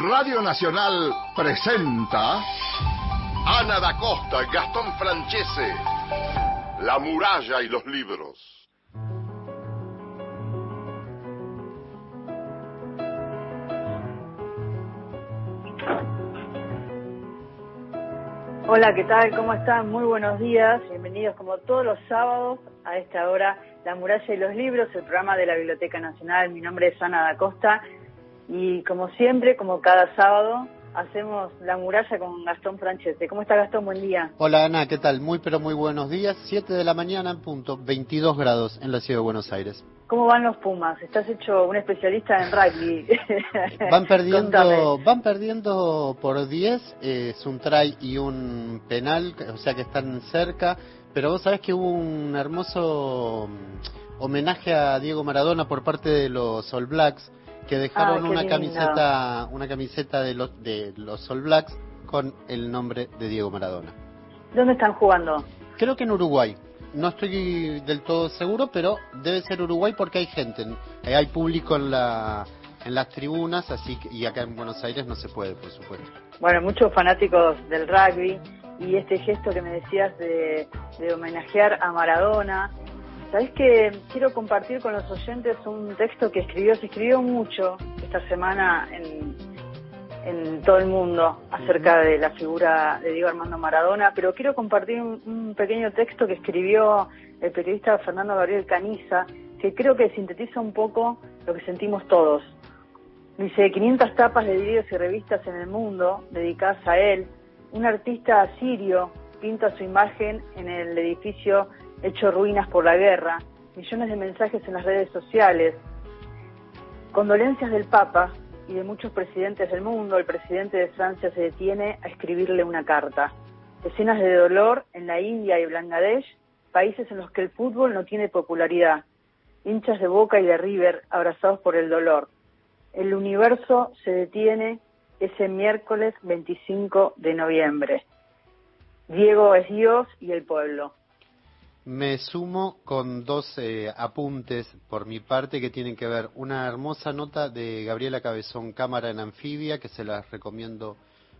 Radio Nacional presenta Ana da Costa, Gastón Francese, La muralla y los libros. Hola, ¿qué tal? ¿Cómo están? Muy buenos días. Bienvenidos como todos los sábados a esta hora La muralla y los libros, el programa de la Biblioteca Nacional. Mi nombre es Ana da Costa y como siempre, como cada sábado, hacemos La muralla con Gastón Franchete. ¿Cómo está Gastón? Buen día. Hola Ana, ¿qué tal? Muy pero muy buenos días. 7 de la mañana en punto, 22 grados en la ciudad de Buenos Aires. ¿Cómo van los Pumas? Estás hecho un especialista en rugby. van perdiendo, van perdiendo por 10, es un try y un penal, o sea que están cerca, pero vos sabés que hubo un hermoso mm, homenaje a Diego Maradona por parte de los All Blacks que dejaron una camiseta una camiseta de los de los All Blacks con el nombre de Diego Maradona. ¿Dónde están jugando? Creo que en Uruguay no estoy del todo seguro, pero debe ser Uruguay porque hay gente, eh, hay público en la en las tribunas, así que, y acá en Buenos Aires no se puede, por supuesto. Bueno, muchos fanáticos del rugby y este gesto que me decías de, de homenajear a Maradona. Sabes que quiero compartir con los oyentes un texto que escribió, se escribió mucho esta semana en, en todo el mundo acerca de la figura de Diego Armando Maradona, pero quiero compartir un, pequeño texto que escribió el periodista Fernando Gabriel Caniza, que creo que sintetiza un poco lo que sentimos todos. Dice, 500 tapas de diarios y revistas en el mundo dedicadas a él. Un artista sirio pinta su imagen en el edificio hecho ruinas por la guerra. Millones de mensajes en las redes sociales. Condolencias del Papa y de muchos presidentes del mundo, el presidente de Francia se detiene a escribirle una carta. Escenas de dolor en la India y Bangladesh, países en los que el fútbol no tiene popularidad. Hinchas de Boca y de River abrazados por el dolor. El universo se detiene ese miércoles 25 de noviembre. Diego es Dios y el pueblo. Me sumo con dos eh, apuntes por mi parte que tienen que ver. Una hermosa nota de Gabriela Cabezón Cámara en Anfibia, que se las recomiendo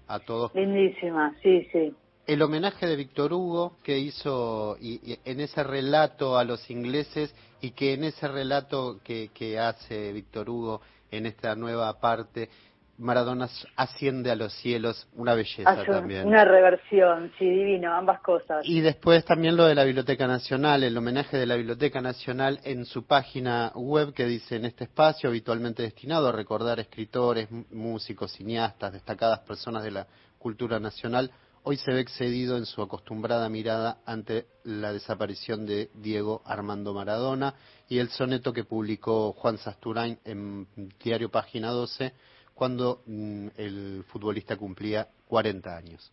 a todos. Lindísima, sí, sí. El homenaje de Víctor Hugo que hizo y, en ese relato a los ingleses y que en ese relato que, que hace Víctor Hugo en esta nueva parte Maradona asciende a los cielos, una belleza también. Una reversión, sí, divino, ambas cosas. Y después también lo de la Biblioteca Nacional, el homenaje de la Biblioteca Nacional en su página web que dice en este espacio habitualmente destinado a recordar escritores, músicos, cineastas, destacadas personas de la cultura nacional, hoy se ve excedido en su acostumbrada mirada ante la desaparición de Diego Armando Maradona y el soneto que publicó Juan Sasturain en Diario Página 12 cuando mm, el futbolista cumplía 40 años.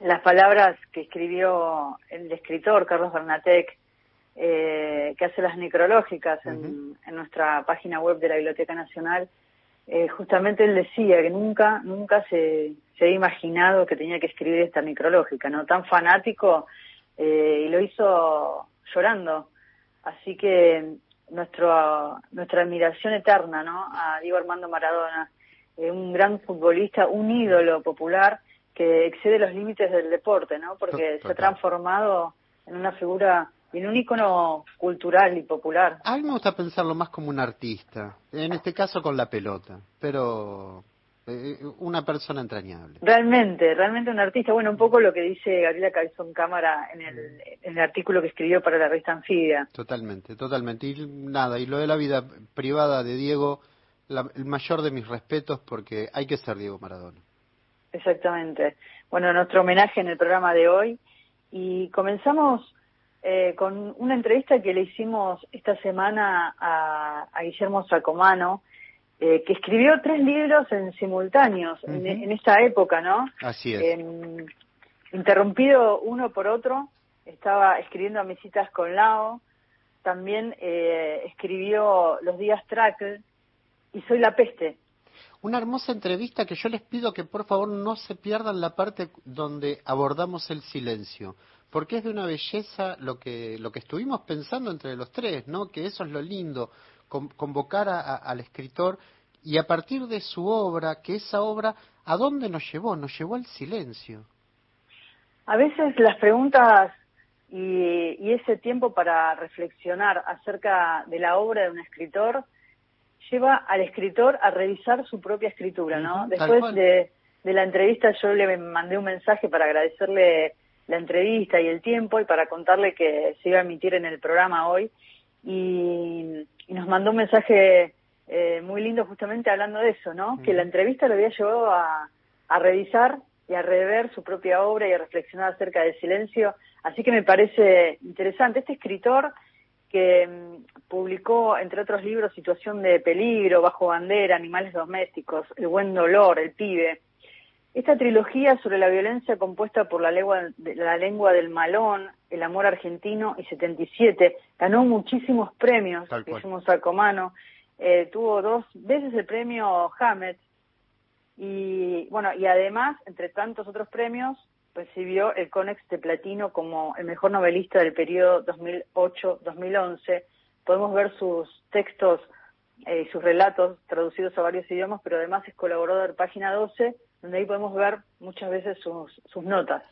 Las palabras que escribió el escritor Carlos Bernatec, eh, que hace las necrológicas en, nuestra página web de la Biblioteca Nacional, eh, justamente él decía que nunca, nunca se, se había imaginado que tenía que escribir esta necrológica, ¿no? Tan fanático, eh, y lo hizo llorando. Así que nuestro, nuestra admiración eterna, ¿no? A Diego Armando Maradona eh, un gran futbolista, un ídolo popular que excede los límites del deporte, ¿no? Porque se ha transformado en una figura, en un ícono cultural y popular. A mí me gusta pensarlo más como un artista, en este caso con la pelota, pero eh, una persona entrañable. Realmente, realmente un artista. Bueno, un poco lo que dice Gabriela Cabezón Cámara en el, en el artículo que escribió para la revista Anfibia. Totalmente, totalmente. Y nada, y lo de la vida privada de Diego el mayor de mis respetos porque hay que ser Diego Maradona. Exactamente. Bueno, nuestro homenaje en el programa de hoy y comenzamos eh, con una entrevista que le hicimos esta semana a, Guillermo Sacomano, eh, que escribió tres libros en simultáneos en, esta época, ¿no? Así es. Em, interrumpido uno por otro, estaba escribiendo a citas con Lao, también eh, escribió Los días Trackle, y soy la peste. Una hermosa entrevista que yo les pido que por favor no se pierdan la parte donde abordamos el silencio, porque es de una belleza lo que, lo que estuvimos pensando entre los tres, ¿no? Que eso es lo lindo, convocar al escritor y a partir de su obra, que esa obra, ¿a dónde nos llevó? Nos llevó al silencio. A veces las preguntas y, ese tiempo para reflexionar acerca de la obra de un escritor lleva al escritor a revisar su propia escritura, ¿no? Después de, la entrevista yo le mandé un mensaje para agradecerle la entrevista y el tiempo y para contarle que se iba a emitir en el programa hoy y, nos mandó un mensaje eh, muy lindo justamente hablando de eso, ¿no? Que la entrevista lo había llevado a, a revisar y a rever su propia obra y a reflexionar acerca del silencio. Así que me parece interesante. Este escritor que mm, publicó, entre otros libros, Situación de Peligro, Bajo Bandera, Animales Domésticos, El Buen Dolor, El Pibe. Esta trilogía sobre la violencia compuesta por la lengua, la lengua del malón, El Amor Argentino y 77, ganó muchísimos premios, Guillermo Sacomano, eh, tuvo dos veces el premio Hammett, y bueno, y además, entre tantos otros premios, recibió el Conex de Platino como el mejor novelista del periodo 2008-2011. Podemos ver sus textos y eh, sus relatos traducidos a varios idiomas, pero además es colaborador de Página 12, donde ahí podemos ver muchas veces sus, sus notas.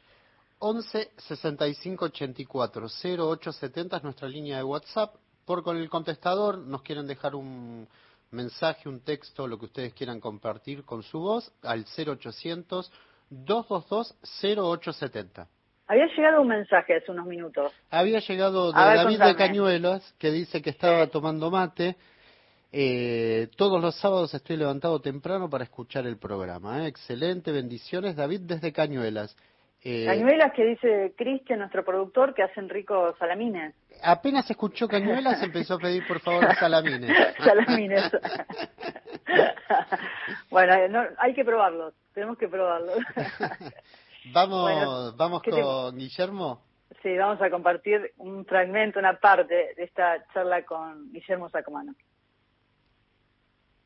11 65 84 0870 es nuestra línea de WhatsApp. Por con el contestador nos quieren dejar un mensaje, un texto, lo que ustedes quieran compartir con su voz al 0800 222 0870. Había llegado un mensaje hace unos minutos. Había llegado de David de Cañuelas que dice que estaba tomando mate. Eh, todos los sábados estoy levantado temprano para escuchar el programa. ¿eh? Excelente, bendiciones. David desde Cañuelas. Eh, Cañuelas que dice Cristian, nuestro productor, que hacen ricos salamines. Apenas escuchó Cañuelas empezó a pedir por favor salamines. salamines. bueno, hay que probarlos, tenemos que probarlos. vamos, vamos con Guillermo. Sí, vamos a compartir un fragmento, una parte de esta charla con Guillermo Sacomano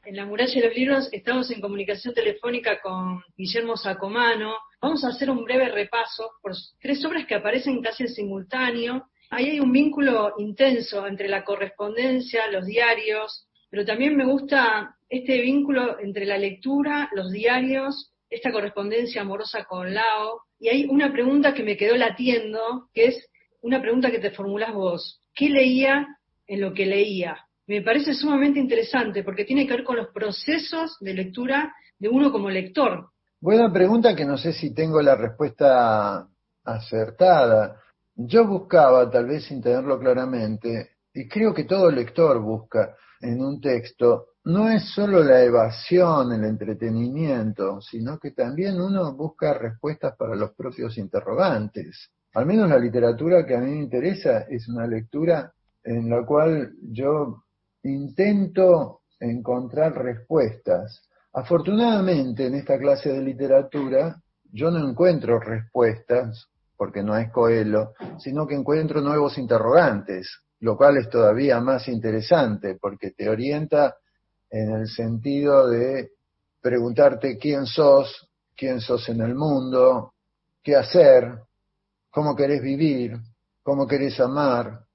en la muralla de los libros estamos en comunicación telefónica con Guillermo Sacomano. Vamos a hacer un breve repaso por tres obras que aparecen casi en simultáneo. Ahí hay un vínculo intenso entre la correspondencia, los diarios, pero también me gusta este vínculo entre la lectura, los diarios, esta correspondencia amorosa con Lao. Y hay una pregunta que me quedó latiendo, que es una pregunta que te formulas vos. ¿Qué leía en lo que leía? Me parece sumamente interesante porque tiene que ver con los procesos de lectura de uno como lector. Buena pregunta que no sé si tengo la respuesta acertada. Yo buscaba, tal vez sin tenerlo claramente, y creo que todo lector busca en un texto, no es solo la evasión, el entretenimiento, sino que también uno busca respuestas para los propios interrogantes. Al menos la literatura que a mí me interesa es una lectura en la cual yo intento encontrar respuestas. Afortunadamente en esta clase de literatura yo no encuentro respuestas, porque no es Coelho, sino que encuentro nuevos interrogantes, lo cual es todavía más interesante, porque te orienta en el sentido de preguntarte quién sos, quién sos en el mundo, qué hacer, cómo querés vivir, cómo querés amar,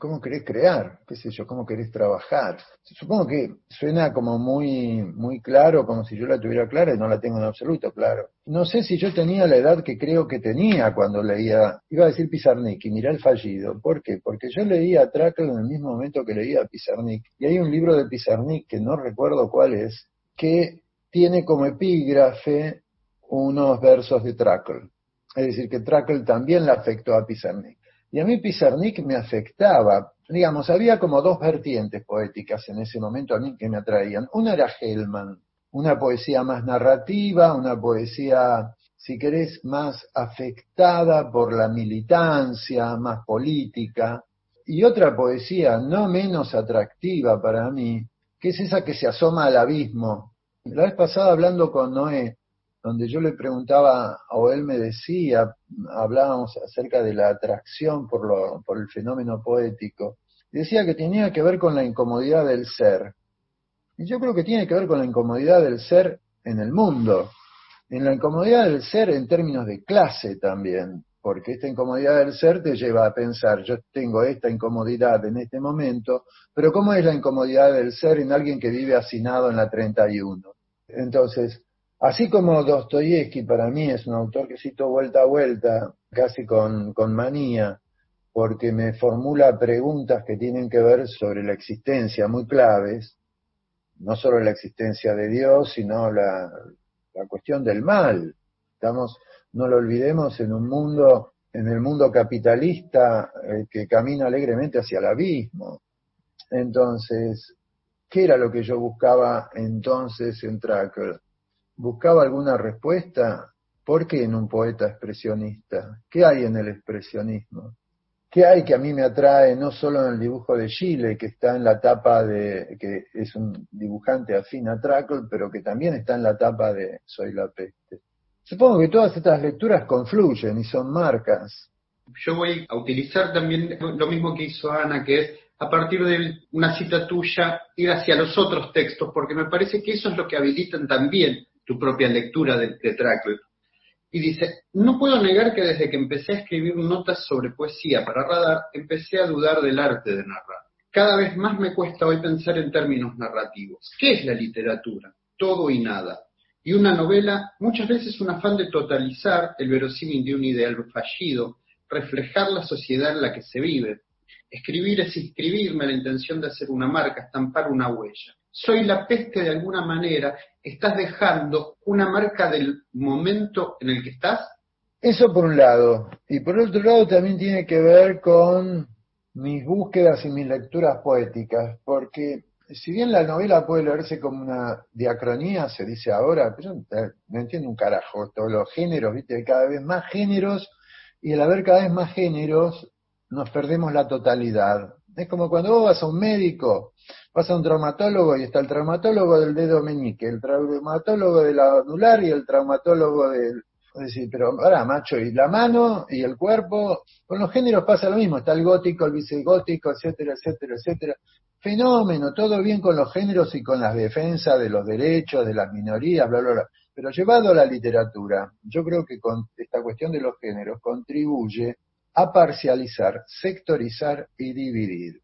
cómo querés crear, qué sé yo, cómo querés trabajar. Supongo que suena como muy, muy claro, como si yo la tuviera clara y no la tengo en absoluto claro. No sé si yo tenía la edad que creo que tenía cuando leía, iba a decir Pizarnik y mirá el fallido. ¿Por qué? Porque yo leía a Trackle en el mismo momento que leía a Pizarnik. Y hay un libro de Pizarnik, que no recuerdo cuál es, que tiene como epígrafe unos versos de Trackle. Es decir, que Trackle también le afectó a Pizarnik. Y a mí Pizarnik me afectaba. Digamos, había como dos vertientes poéticas en ese momento a mí que me atraían. Una era Hellman, una poesía más narrativa, una poesía, si querés, más afectada por la militancia, más política. Y otra poesía no menos atractiva para mí, que es esa que se asoma al abismo. La vez pasada hablando con Noé, donde yo le preguntaba, o él me decía, hablábamos acerca de la atracción por, lo, por el fenómeno poético, decía que tenía que ver con la incomodidad del ser. Y yo creo que tiene que ver con la incomodidad del ser en el mundo, en la incomodidad del ser en términos de clase también. porque esta incomodidad del ser te lleva a pensar, yo tengo esta incomodidad en este momento, pero ¿cómo es la incomodidad del ser en alguien que vive hacinado en la 31? Entonces, así como Dostoyevsky para mí es un autor que cito vuelta a vuelta, casi con, con manía, porque me formula preguntas que tienen que ver sobre la existencia muy claves, no solo la existencia de Dios, sino la, la cuestión del mal. Estamos no lo olvidemos, en un mundo, en el mundo capitalista eh, que camina alegremente hacia el abismo. Entonces, ¿qué era lo que yo buscaba entonces en Tracker? ¿Buscaba alguna respuesta? ¿Por qué en un poeta expresionista? ¿Qué hay en el expresionismo? ¿Qué hay que a mí me atrae no solo en el dibujo de Chile, que está en la tapa de, que es un dibujante afín a Tracker, pero que también está en la tapa de Soy la peste? Supongo que todas estas lecturas confluyen y son marcas. Yo voy a utilizar también lo mismo que hizo Ana, que es a partir de una cita tuya ir hacia los otros textos, porque me parece que eso es lo que habilitan también tu propia lectura de, de Y dice, no puedo negar que desde que empecé a escribir notas sobre poesía para radar, empecé a dudar del arte de narrar. Cada vez más me cuesta hoy pensar en términos narrativos. ¿Qué es la literatura? Todo y nada y una novela muchas veces un afán de totalizar el verosímil de un ideal fallido, reflejar la sociedad en la que se vive. Escribir es inscribirme la intención de hacer una marca, estampar una huella. Soy la peste de alguna manera, estás dejando una marca del momento en el que estás. Eso por un lado. Y por otro lado también tiene que ver con mis búsquedas y mis lecturas poéticas, porque si bien la novela puede leerse como una diacronía, se dice ahora, pero yo no entiendo un carajo, todos los géneros, viste, cada vez más géneros, y al haber cada vez más géneros, nos perdemos la totalidad. Es como cuando vos vas a un médico, vas a un traumatólogo y está el traumatólogo del dedo meñique, el traumatólogo del anular y el traumatólogo del... Es decir, pero ahora, macho, y la mano y el cuerpo, con los géneros pasa lo mismo, está el gótico, el vicegótico, etcétera, etcétera, etcétera fenómeno, todo bien con los géneros y con las defensas de los derechos, de las minorías, bla, bla, bla. Pero llevado a la literatura, yo creo que con esta cuestión de los géneros contribuye a parcializar, sectorizar y dividir.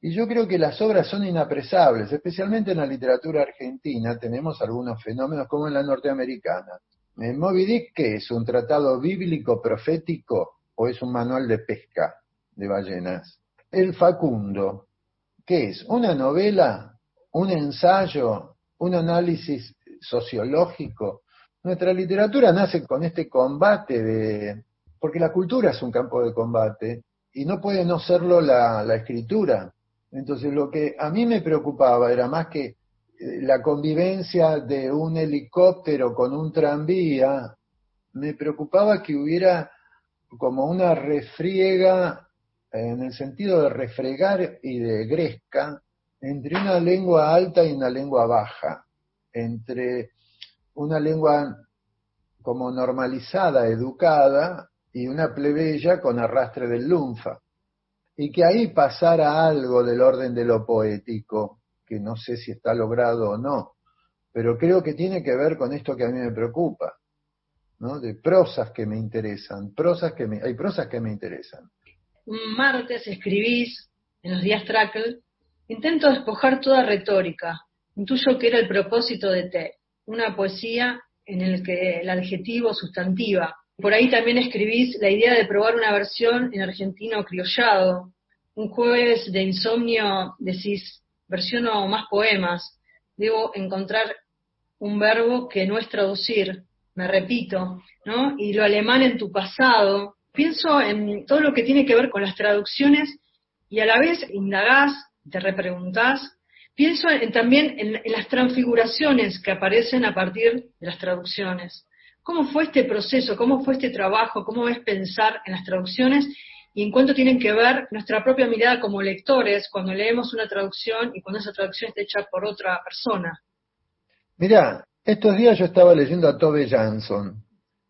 Y yo creo que las obras son inapresables, especialmente en la literatura argentina tenemos algunos fenómenos como en la norteamericana. ¿En Moby Dick qué es? ¿Un tratado bíblico profético o es un manual de pesca de ballenas? El Facundo, ¿Qué es? ¿Una novela? ¿Un ensayo? ¿Un análisis sociológico? Nuestra literatura nace con este combate de... porque la cultura es un campo de combate y no puede no serlo la escritura. Entonces lo que a mí me preocupaba era más que eh, la convivencia de un helicóptero con un tranvía, me preocupaba que hubiera como una refriega en el sentido de refregar y de gresca, entre una lengua alta y una lengua baja, entre una lengua como normalizada, educada, y una plebeya con arrastre del lunfa. Y que ahí pasara algo del orden de lo poético, que no sé si está logrado o no, pero creo que tiene que ver con esto que a mí me preocupa, ¿no? De prosas que me interesan, prosas que me, hay prosas que me interesan un martes escribís en los días Trackle, intento despojar toda retórica, intuyo que era el propósito de T, una poesía en el que el adjetivo sustantiva. Por ahí también escribís la idea de probar una versión en argentino criollado. Un jueves de insomnio decís, versiono más poemas. Debo encontrar un verbo que no es traducir, me repito, ¿no? Y lo alemán en tu pasado, pienso en todo lo que tiene que ver con las traducciones y a la vez indagás, te repreguntás. Pienso también en, las transfiguraciones que aparecen a partir de las traducciones. ¿Cómo fue este proceso? ¿Cómo fue este trabajo? ¿Cómo es pensar en las traducciones? y en cuánto tienen que ver nuestra propia mirada como lectores cuando leemos una traducción y cuando esa traducción está hecha por otra persona. Mirá, estos días yo estaba leyendo a Tove Jansson,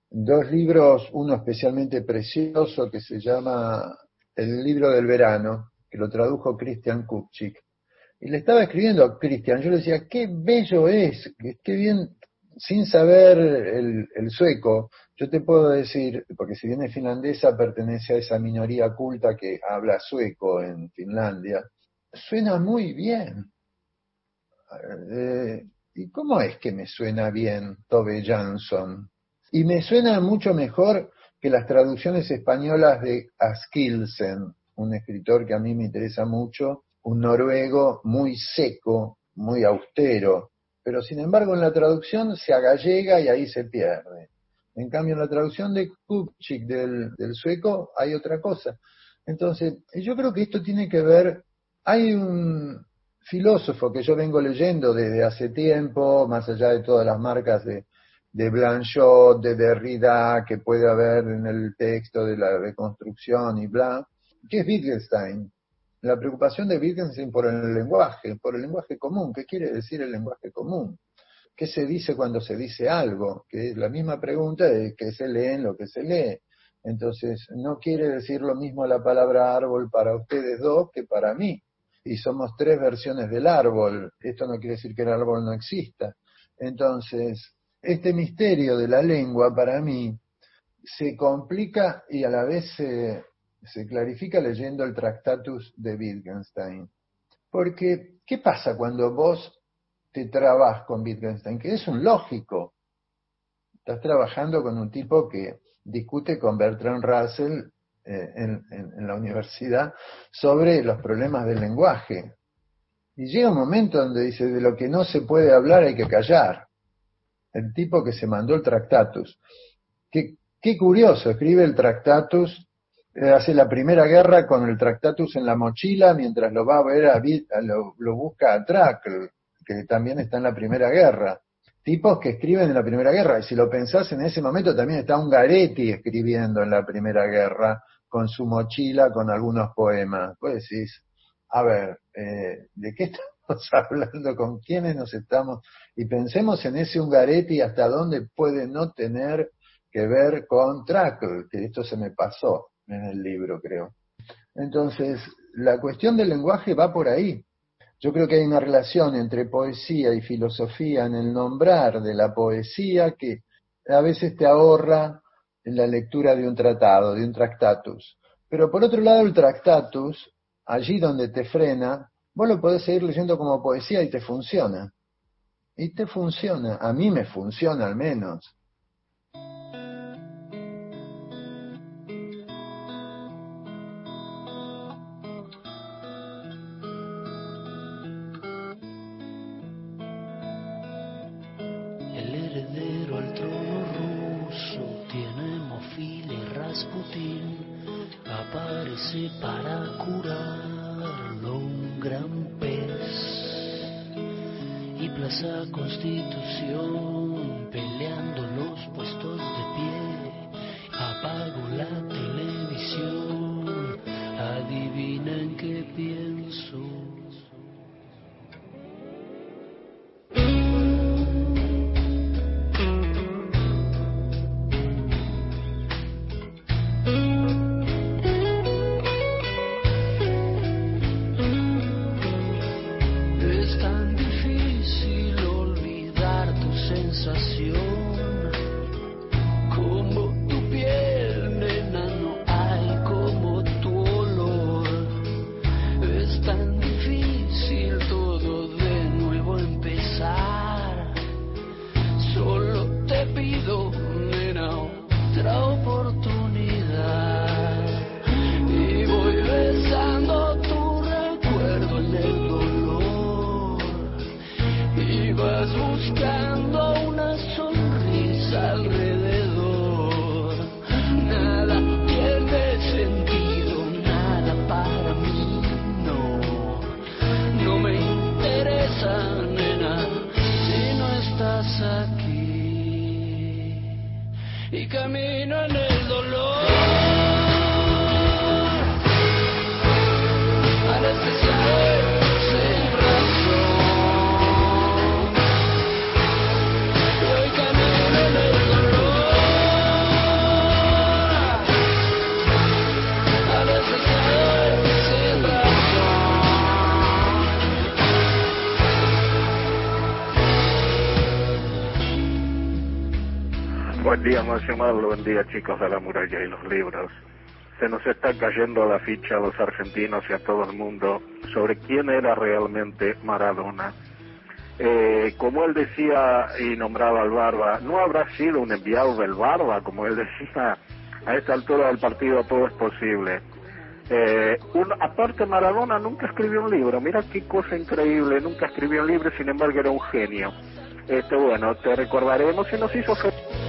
dos libros, uno especialmente precioso que se llama El libro del verano, que lo tradujo Christian Kupchik. Y le estaba escribiendo a Christian, yo le decía, qué bello es, qué bien sin saber el, sueco, yo te puedo decir, porque si bien es finlandesa, pertenece a esa minoría culta que habla sueco en Finlandia, suena muy bien. Eh, ¿Y cómo es que me suena bien Tove Jansson? Y me suena mucho mejor que las traducciones españolas de Askilsen, un escritor que a mí me interesa mucho, un noruego muy seco, muy austero, pero sin embargo en la traducción se agallega y ahí se pierde. En cambio en la traducción de Kupchik del, sueco hay otra cosa. Entonces, yo creo que esto tiene que ver, hay un filósofo que yo vengo leyendo desde hace tiempo, más allá de todas las marcas de, de Blanchot, de Derrida, que puede haber en el texto de la reconstrucción y bla, que es Wittgenstein. La preocupación de Wittgenstein por el lenguaje, por el lenguaje común. ¿Qué quiere decir el lenguaje común? ¿Qué se dice cuando se dice algo? Que es la misma pregunta de qué se lee en lo que se lee. Entonces, no quiere decir lo mismo la palabra árbol para ustedes dos que para mí. Y somos tres versiones del árbol. Esto no quiere decir que el árbol no exista. Entonces, este misterio de la lengua para mí se complica y a la vez se, se clarifica leyendo el Tractatus de Wittgenstein. Porque, ¿qué pasa cuando vos te trabas con Wittgenstein? Que es un lógico. Estás trabajando con un tipo que discute con Bertrand Russell eh, en, en, la universidad sobre los problemas del lenguaje. Y llega un momento donde dice, de lo que no se puede hablar hay que callar. El tipo que se mandó el Tractatus. Qué, qué curioso, escribe el Tractatus hace la primera guerra con el Tractatus en la mochila mientras lo va a ver a, lo, lo, busca a Trackle, que también está en la primera guerra. Tipos que escriben en la primera guerra, y si lo pensás en ese momento también está Ungaretti escribiendo en la primera guerra con su mochila, con algunos poemas. Pues decís, a ver, eh, ¿de qué estamos hablando? ¿Con quiénes nos estamos? Y pensemos en ese Ungaretti hasta dónde puede no tener que ver con Trackle, que esto se me pasó en el libro, creo. Entonces, la cuestión del lenguaje va por ahí. Yo creo que hay una relación entre poesía y filosofía en el nombrar de la poesía que a veces te ahorra en la lectura de un tratado, de un tractatus. Pero por otro lado, el tractatus, allí donde te frena, vos lo podés seguir leyendo como poesía y te funciona. Y te funciona, a mí me funciona al menos. Buen día, Nacional. Buen día, chicos de la muralla y los libros. Se nos está cayendo la ficha a los argentinos y a todo el mundo sobre quién era realmente Maradona. Eh, como él decía y nombraba al Barba, no habrá sido un enviado del Barba, como él decía, a esta altura del partido todo es posible. Eh, un, aparte Maradona nunca escribió un libro, mira qué cosa increíble, nunca escribió un libro, sin embargo era un genio. Este bueno, te recordaremos y nos hizo feliz.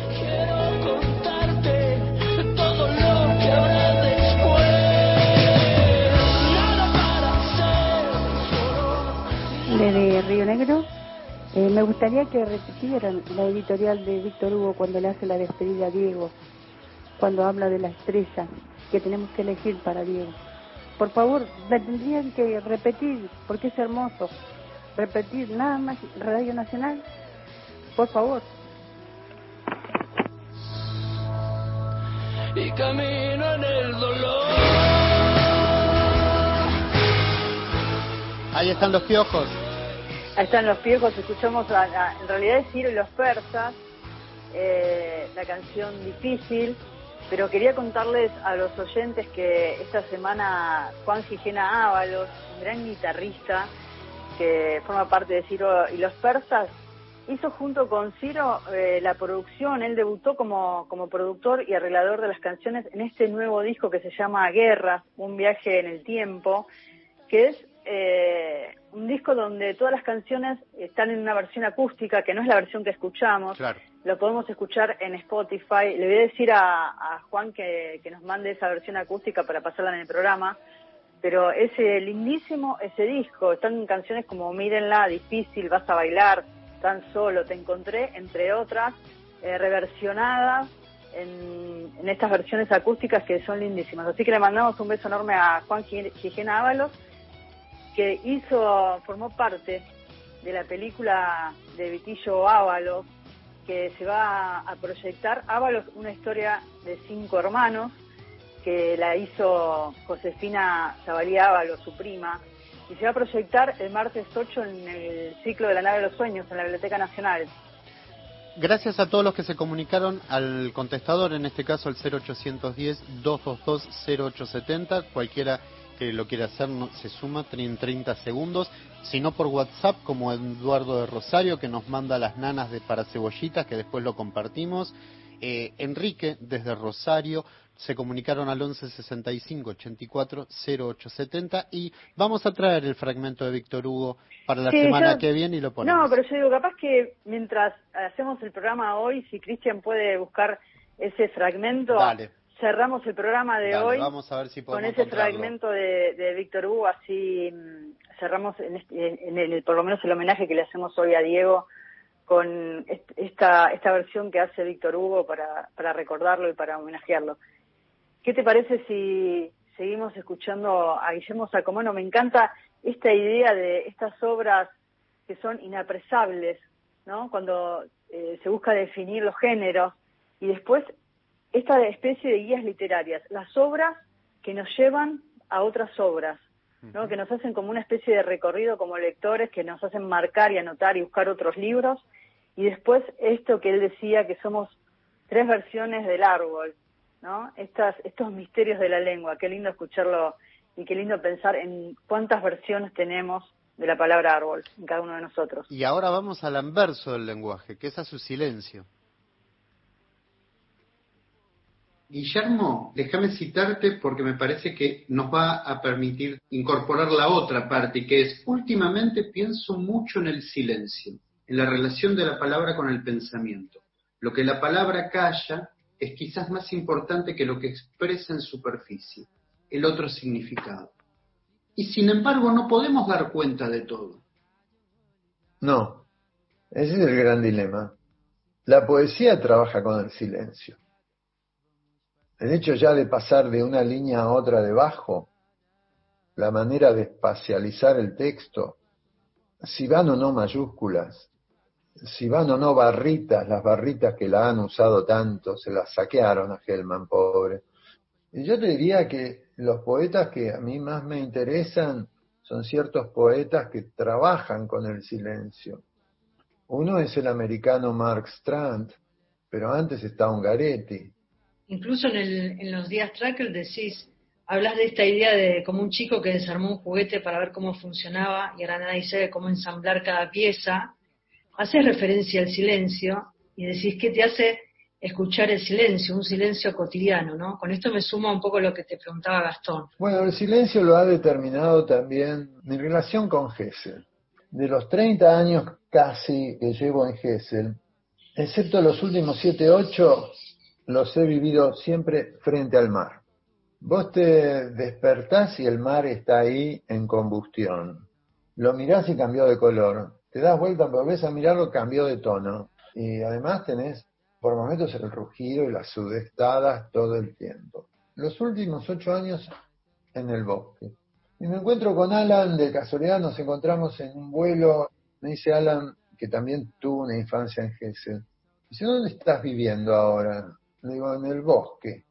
De Río Negro. Eh, me gustaría que repitieran la editorial de Víctor Hugo cuando le hace la despedida a Diego, cuando habla de la estrella que tenemos que elegir para Diego. Por favor, la tendrían que repetir, porque es hermoso. Repetir nada más Radio Nacional, por favor. Y camino en el dolor. Ahí están los piojos. Ahí están los piojos, escuchamos en realidad es Ciro y los persas, eh, la canción difícil, pero quería contarles a los oyentes que esta semana Juan Gijena Ábalos, un gran guitarrista que forma parte de Ciro y los persas, hizo junto con Ciro eh, la producción, él debutó como, como productor y arreglador de las canciones en este nuevo disco que se llama Guerra, un viaje en el tiempo, que es eh, un disco donde todas las canciones están en una versión acústica, que no es la versión que escuchamos. Lo podemos escuchar en Spotify. Le voy a decir a, Juan que, nos mande esa versión acústica para pasarla en el programa. Pero es lindísimo ese disco. Están canciones como Mírenla, Difícil, Vas a bailar, Tan solo, Te encontré, entre otras, eh, reversionadas en, en, estas versiones acústicas que son lindísimas. Así que le mandamos un beso enorme a Juan Gijena Ábalos que hizo, formó parte de la película de Vitillo Ábalos, que se va a proyectar. Ábalos, una historia de cinco hermanos, que la hizo Josefina Zabalía Ábalos, su prima, y se va a proyectar el martes 8 en el ciclo de la nave de los sueños en la Biblioteca Nacional. Gracias a todos los que se comunicaron al contestador, en este caso el 0810-222-0870, cualquiera que lo quiere hacer se suma en 30 segundos, sino por WhatsApp como Eduardo de Rosario que nos manda las nanas de para cebollitas que después lo compartimos. Eh, Enrique desde Rosario. Se comunicaron al 1165 84 0870 y vamos a traer el fragmento de Víctor Hugo para la semana que viene y lo ponemos. No, pero yo digo, capaz que mientras hacemos el programa hoy, si Cristian puede buscar ese fragmento, Dale. cerramos el programa de hoy con ese fragmento de, Víctor Hugo, así mm, cerramos en, en, el, por lo menos el homenaje que le hacemos hoy a Diego con esta, esta versión que hace Víctor Hugo para, para recordarlo y para homenajearlo. ¿Qué te parece si seguimos escuchando a Guillermo Sacomano? Me encanta esta idea de estas obras que son inapresables, ¿no? Cuando eh, se busca definir los géneros y después esta especie de guías literarias, las obras que nos llevan a otras obras, ¿no? que nos hacen como una especie de recorrido como lectores, que nos hacen marcar y anotar y buscar otros libros, y después esto que él decía, que somos tres versiones del árbol, ¿no? Estas, estos misterios de la lengua, qué lindo escucharlo y qué lindo pensar en cuántas versiones tenemos de la palabra árbol en cada uno de nosotros. Y ahora vamos al anverso del lenguaje, que es a su silencio. Guillermo, déjame citarte porque me parece que nos va a permitir incorporar la otra parte, que es, últimamente pienso mucho en el silencio, en la relación de la palabra con el pensamiento. Lo que la palabra calla es quizás más importante que lo que expresa en superficie, el otro significado. Y sin embargo no podemos dar cuenta de todo. No, ese es el gran dilema. La poesía trabaja con el silencio. El hecho ya de pasar de una línea a otra debajo, la manera de espacializar el texto, si van o no mayúsculas, si van o no barritas, las barritas que la han usado tanto, se las saquearon a Hellman, pobre. Y yo te diría que los poetas que a mí más me interesan son ciertos poetas que trabajan con el silencio. Uno es el americano Mark Strand, pero antes estaba Ungaretti. Incluso en, el, en los días tracker decís, hablas de esta idea de como un chico que desarmó un juguete para ver cómo funcionaba y ahora nadie sabe cómo ensamblar cada pieza. Haces referencia al silencio y decís que te hace escuchar el silencio, un silencio cotidiano, ¿no? Con esto me suma un poco lo que te preguntaba Gastón. Bueno, el silencio lo ha determinado también mi relación con Gessel. De los 30 años casi que llevo en Gessel, excepto los últimos 7, 8, los he vivido siempre frente al mar. Vos te despertás y el mar está ahí en combustión. Lo mirás y cambió de color. Te das vuelta, volvés a mirarlo, cambió de tono. Y además tenés por momentos el rugido y las sudestadas todo el tiempo. Los últimos ocho años en el bosque. Y me encuentro con Alan, de casualidad nos encontramos en un vuelo, me dice Alan, que también tuvo una infancia en Gessel. Dice, ¿dónde estás viviendo ahora? Le digo, en el bosque.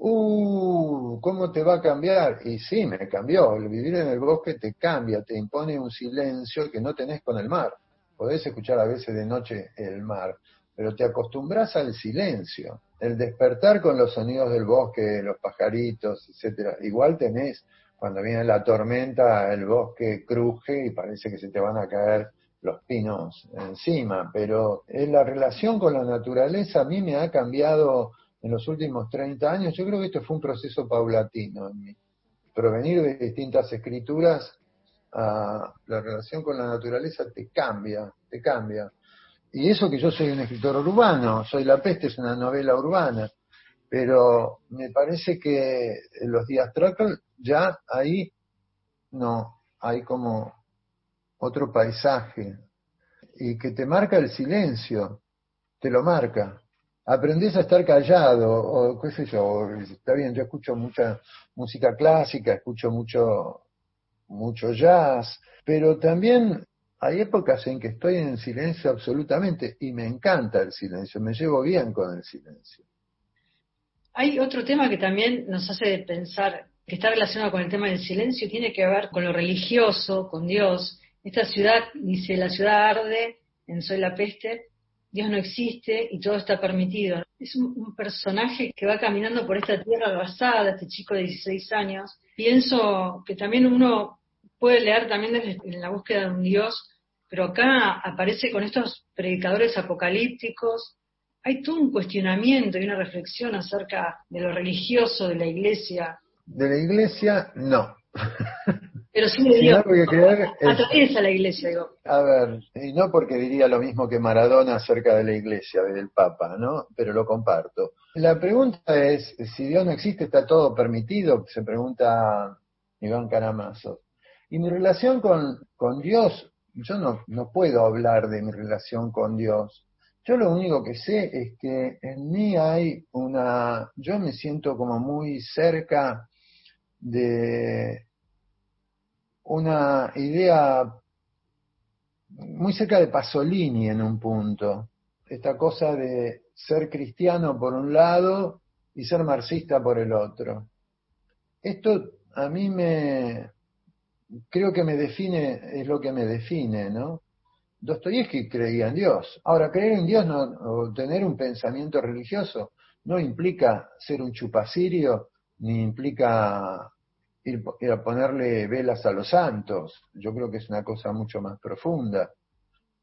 Uh, ¿cómo te va a cambiar? Y sí, me cambió. El vivir en el bosque te cambia, te impone un silencio que no tenés con el mar. Podés escuchar a veces de noche el mar, pero te acostumbras al silencio. El despertar con los sonidos del bosque, los pajaritos, etcétera. Igual tenés, cuando viene la tormenta, el bosque cruje y parece que se te van a caer los pinos encima, pero en la relación con la naturaleza a mí me ha cambiado en los últimos 30 años. Yo creo que esto fue un proceso paulatino en mí. Provenir de distintas escrituras a la relación con la naturaleza te cambia, te cambia. Y eso que yo soy un escritor urbano, Soy la peste es una novela urbana, pero me parece que los días Tracker ya ahí no, hay como otro paisaje y que te marca el silencio, te lo marca. Aprendés a estar callado, o qué sé yo, está bien, yo escucho mucha música clásica, escucho mucho, mucho jazz, pero también hay épocas en que estoy en silencio absolutamente y me encanta el silencio, me llevo bien con el silencio. Hay otro tema que también nos hace pensar, que está relacionado con el tema del silencio, tiene que ver con lo religioso, con Dios. Esta ciudad, dice, la ciudad arde, en Soy la peste, Dios no existe y todo está permitido. Es un, personaje que va caminando por esta tierra arrasada, este chico de 16 años. Pienso que también uno puede leer también desde en la búsqueda de un Dios, pero acá aparece con estos predicadores apocalípticos. Hay todo un cuestionamiento y una reflexión acerca de lo religioso de la iglesia. De la iglesia, no. Pero sí de Dios. Atraviesa la iglesia, digo. A ver, y no porque diría lo mismo que Maradona acerca de la iglesia, del Papa, ¿no? Pero lo comparto. La pregunta es, si Dios no existe, ¿está todo permitido? Se pregunta Iván Caramazo. Y mi relación con, con Dios, yo no, no puedo hablar de mi relación con Dios. Yo lo único que sé es que en mí hay una, yo me siento como muy cerca de una idea muy cerca de Pasolini en un punto. Esta cosa de ser cristiano por un lado y ser marxista por el otro. Esto a mí me, creo que me define, es lo que me define, ¿no? Dostoyevsky creía en Dios. Ahora, creer en Dios o tener un pensamiento religioso no implica ser un chupacirio, ni implica ir, a ponerle velas a los santos. Yo creo que es una cosa mucho más profunda.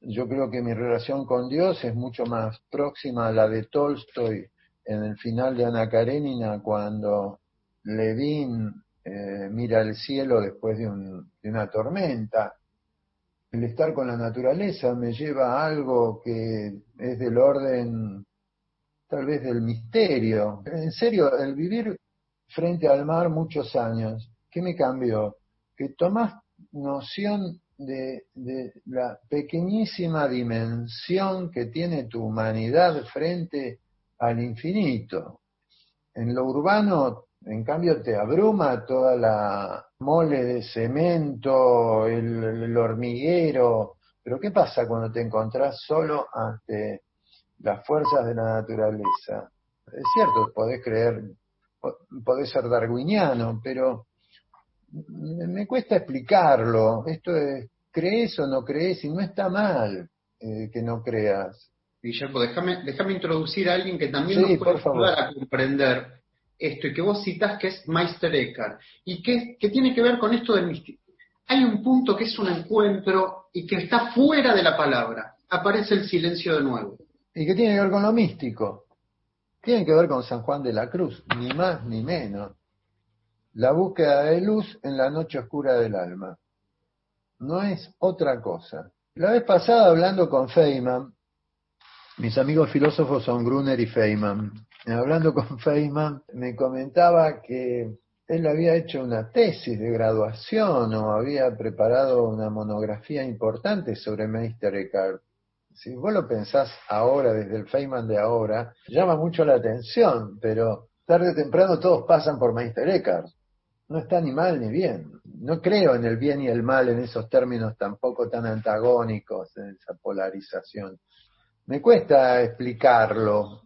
Yo creo que mi relación con Dios es mucho más próxima a la de Tolstoy en el final de Ana Karenina, cuando Levin eh, mira el cielo después de, una tormenta. El estar con la naturaleza me lleva a algo que es del orden, tal vez del misterio. En serio, el vivir frente al mar muchos años, ¿qué me cambió? Que tomás noción de, la pequeñísima dimensión que tiene tu humanidad frente al infinito. En lo urbano en cambio te abruma toda la mole de cemento, el, hormiguero. Pero ¿qué pasa cuando te encontrás solo ante las fuerzas de la naturaleza? Es cierto, podés creer, podés ser darwiniano, pero me cuesta explicarlo. Esto es, ¿crees o no crees? Y no está mal eh, que no creas. Guillermo, déjame, déjame introducir a alguien que también nos puede ayudar a comprender esto y que vos citas que es Meister Eckhart y que, que tiene que ver con esto del misticismo. Hay un punto que es un encuentro y que está fuera de la palabra. Aparece el silencio de nuevo. Y que tiene que ver con lo místico. Tiene que ver con San Juan de la Cruz, ni más ni menos. La búsqueda de luz en la noche oscura del alma. No es otra cosa. La vez pasada hablando con Feynman, mis amigos filósofos son Gruner y Feynman. Hablando con Feynman, me comentaba que él había hecho una tesis de graduación o había preparado una monografía importante sobre Meister Eckhart. Si vos lo pensás ahora, desde el Feynman de ahora, llama mucho la atención, pero tarde o temprano todos pasan por Meister Eckhart. No está ni mal ni bien. No creo en el bien y el mal en esos términos tampoco tan antagónicos, en esa polarización. Me cuesta explicarlo,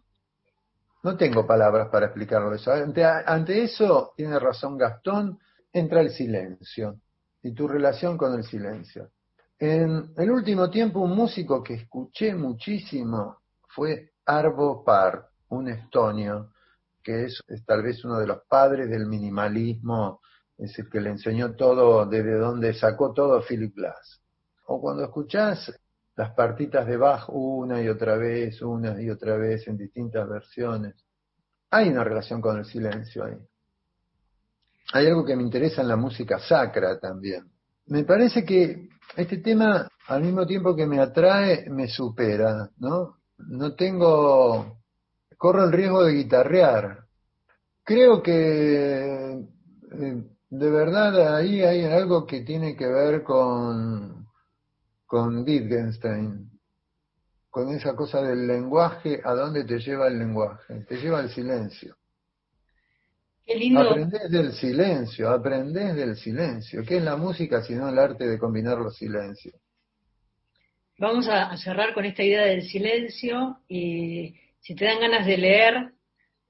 no tengo palabras para explicarlo eso. Ante, eso, tiene razón Gastón, entra el silencio y tu relación con el silencio. En el último tiempo, un músico que escuché muchísimo fue Arvo Par, un estonio, que es, tal vez uno de los padres del minimalismo, es el que le enseñó todo, desde donde sacó todo Philip Glass. O cuando escuchás las partitas de Bach una y otra vez, una y otra vez en distintas versiones. Hay una relación con el silencio ahí. Hay algo que me interesa en la música sacra también. Me parece que este tema, al mismo tiempo que me atrae, me supera, ¿no? No tengo, corro el riesgo de guitarrear. Creo que eh, de verdad ahí hay algo que tiene que ver con con Wittgenstein, con esa cosa del lenguaje, ¿a dónde te lleva el lenguaje? Te lleva al silencio. Qué lindo. Aprendés del silencio, aprendés del silencio. ¿Qué es la música sino el arte de combinar los silencios? Vamos a cerrar con esta idea del silencio y si te dan ganas de leer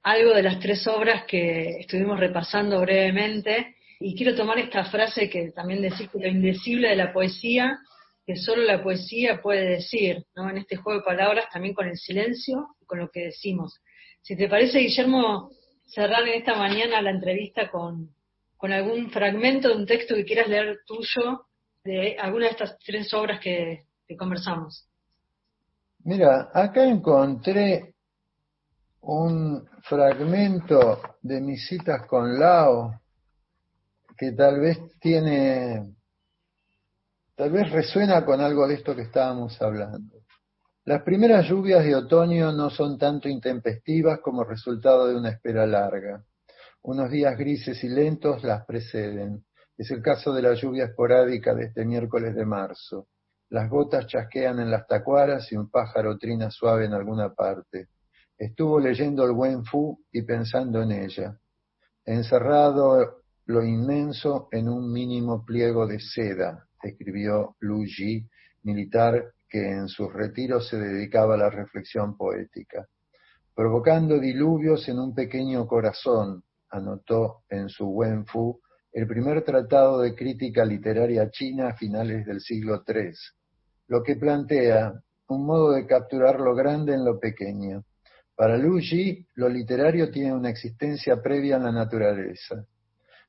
algo de las tres obras que estuvimos repasando brevemente, y quiero tomar esta frase que también decir que lo indecible de la poesía que solo la poesía puede decir, ¿no? En este juego de palabras, también con el silencio y con lo que decimos. Si te parece, Guillermo, cerrar en esta mañana la entrevista con, algún fragmento de un texto que quieras leer tuyo de alguna de estas tres obras que conversamos. Mira, acá encontré un fragmento de mis citas con Lao que tal vez tiene Tal vez resuena con algo de esto que estábamos hablando. Las primeras lluvias de otoño no son tanto intempestivas como resultado de una espera larga. Unos días grises y lentos las preceden. Es el caso de la lluvia esporádica de este miércoles de marzo. Las gotas chasquean en las tacuaras y un pájaro trina suave en alguna parte. Estuvo leyendo el buen Fu y pensando en ella. Encerrado lo inmenso en un mínimo pliego de seda, escribió Lu Ji, militar que en sus retiros se dedicaba a la reflexión poética. Provocando diluvios en un pequeño corazón, anotó en su Wen Fu el primer tratado de crítica literaria china a finales del siglo III, lo que plantea un modo de capturar lo grande en lo pequeño. Para Lu Ji, lo literario tiene una existencia previa en la naturaleza.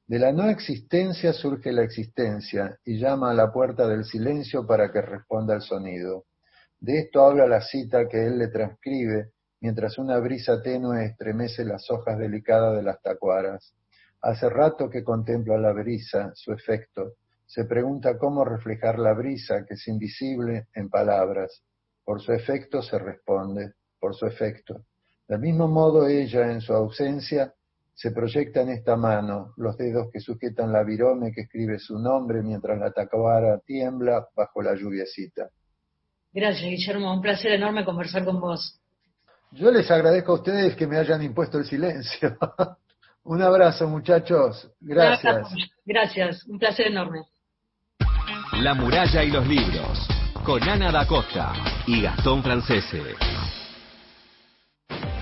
De la no existencia surge la existencia y llama a la puerta del silencio para que responda al sonido. De esto habla la cita que él le transcribe mientras una brisa tenue estremece las hojas delicadas de las tacuaras. Hace rato que contempla la brisa, su efecto. Se pregunta cómo reflejar la brisa, que es invisible, en palabras. Por su efecto se responde, por su efecto. Del mismo modo ella, en su ausencia, se proyecta en esta mano los dedos que sujetan la virome que escribe su nombre mientras la tacuara tiembla bajo la lluviecita. Gracias, Guillermo. Un placer enorme conversar con vos. Yo les agradezco a ustedes que me hayan impuesto el silencio. Un abrazo, muchachos. Gracias. Gracias. Un placer enorme. La muralla y los libros. Con Ana da Costa y Gastón Francese.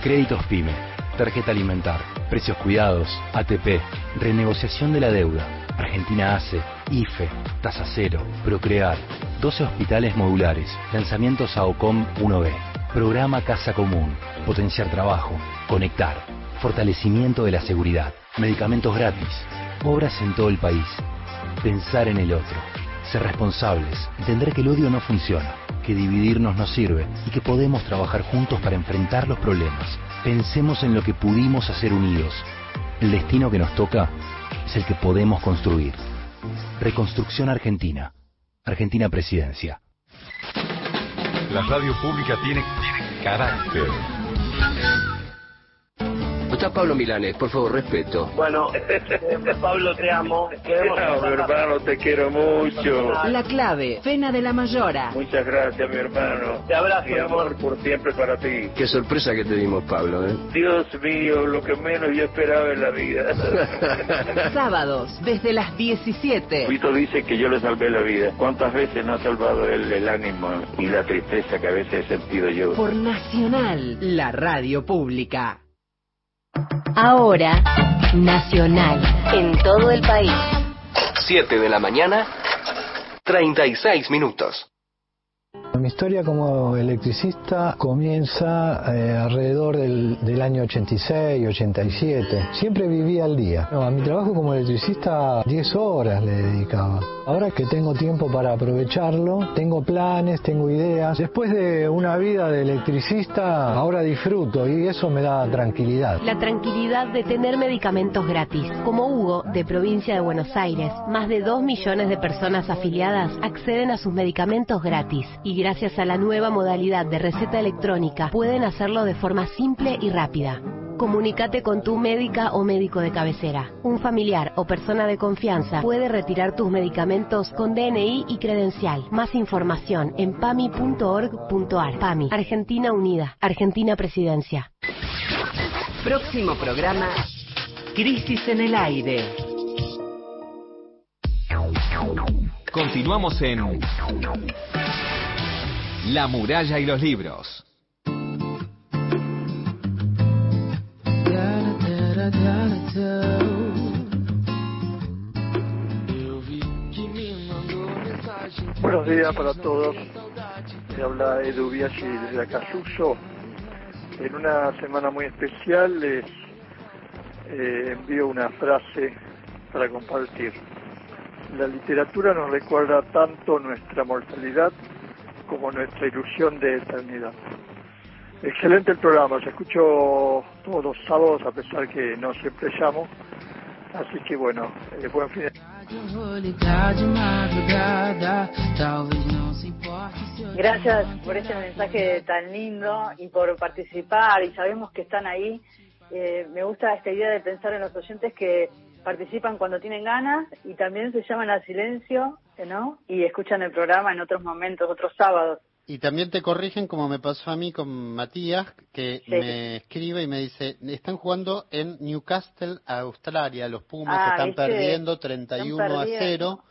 Créditos PYME tarjeta alimentar, precios cuidados, ATP, renegociación de la deuda, Argentina ACE, IFE, tasa cero, Procrear, 12 hospitales modulares, lanzamientos a OCOM 1B. Programa Casa Común. Potenciar trabajo. Conectar. Fortalecimiento de la seguridad. Medicamentos gratis. Obras en todo el país. Pensar en el otro. Ser responsables. Entender que el odio no funciona. Que dividirnos no sirve. Y que podemos trabajar juntos para enfrentar los problemas. Pensemos en lo que pudimos hacer unidos. El destino que nos toca es el que podemos construir. Reconstrucción Argentina. Argentina Presidencia. La radio pública tiene carácter. Está Pablo Milanes, por favor, respeto. Bueno, Pablo, te amo. Queremos no, mi hermano, te quiero mucho. La clave, Fena de la Mayora. Muchas gracias, mi hermano. Te abrazo, mi amor, por siempre para ti. Qué sorpresa que te dimos, Pablo, ¿eh? Dios mío, lo que menos yo esperaba en la vida. Sábados, desde las 17. Vito dice que yo le salvé la vida. ¿Cuántas veces no ha salvado él el ánimo y la tristeza que a veces he sentido yo? Por Nacional, la radio pública. Ahora, Nacional, en todo el país. 7 de la mañana, 36 minutos. Mi historia como electricista comienza eh, alrededor del, del, año 86, 87. Siempre vivía al día. A mi trabajo como electricista 10 horas le dedicaba. Ahora que tengo tiempo para aprovecharlo, tengo planes, tengo ideas. Después de una vida de electricista, ahora disfruto y eso me da tranquilidad. La tranquilidad de tener medicamentos gratis. Como Hugo, de provincia de Buenos Aires, más de 2 millones de personas afiliadas acceden a sus medicamentos gratis y gracias a la nueva modalidad de receta electrónica pueden hacerlo de forma simple y rápida. Comunícate con tu médica o médico de cabecera. Un familiar o persona de confianza puede retirar tus medicamentos con DNI y credencial. Más información en pami.org.ar. PAMI, Argentina Unida, Argentina Presidencia. Próximo programa, Crisis en el Aire. Continuamos en La muralla y los libros. Buenos días para todos. Se habla Edu Biaggi desde Acayuso. En una semana muy especial les eh, envío una frase para compartir. La literatura nos recuerda tanto nuestra mortalidad como nuestra ilusión de eternidad. Excelente el programa, se escucho todos los sábados a pesar que no siempre llamo. Así que bueno, eh, buen fin de Gracias por ese mensaje tan lindo y por participar y sabemos que están ahí. Eh, me gusta esta idea de pensar en los oyentes que participan cuando tienen ganas y también se llaman al silencio, ¿no? Y escuchan el programa en otros momentos, otros sábados. Y también te corrigen, como me pasó a mí con Matías, que Sí. me escribe y me dice, están jugando en Newcastle, Australia, los Pumas Ah, están perdiendo Están 31 a perdiendo. 0,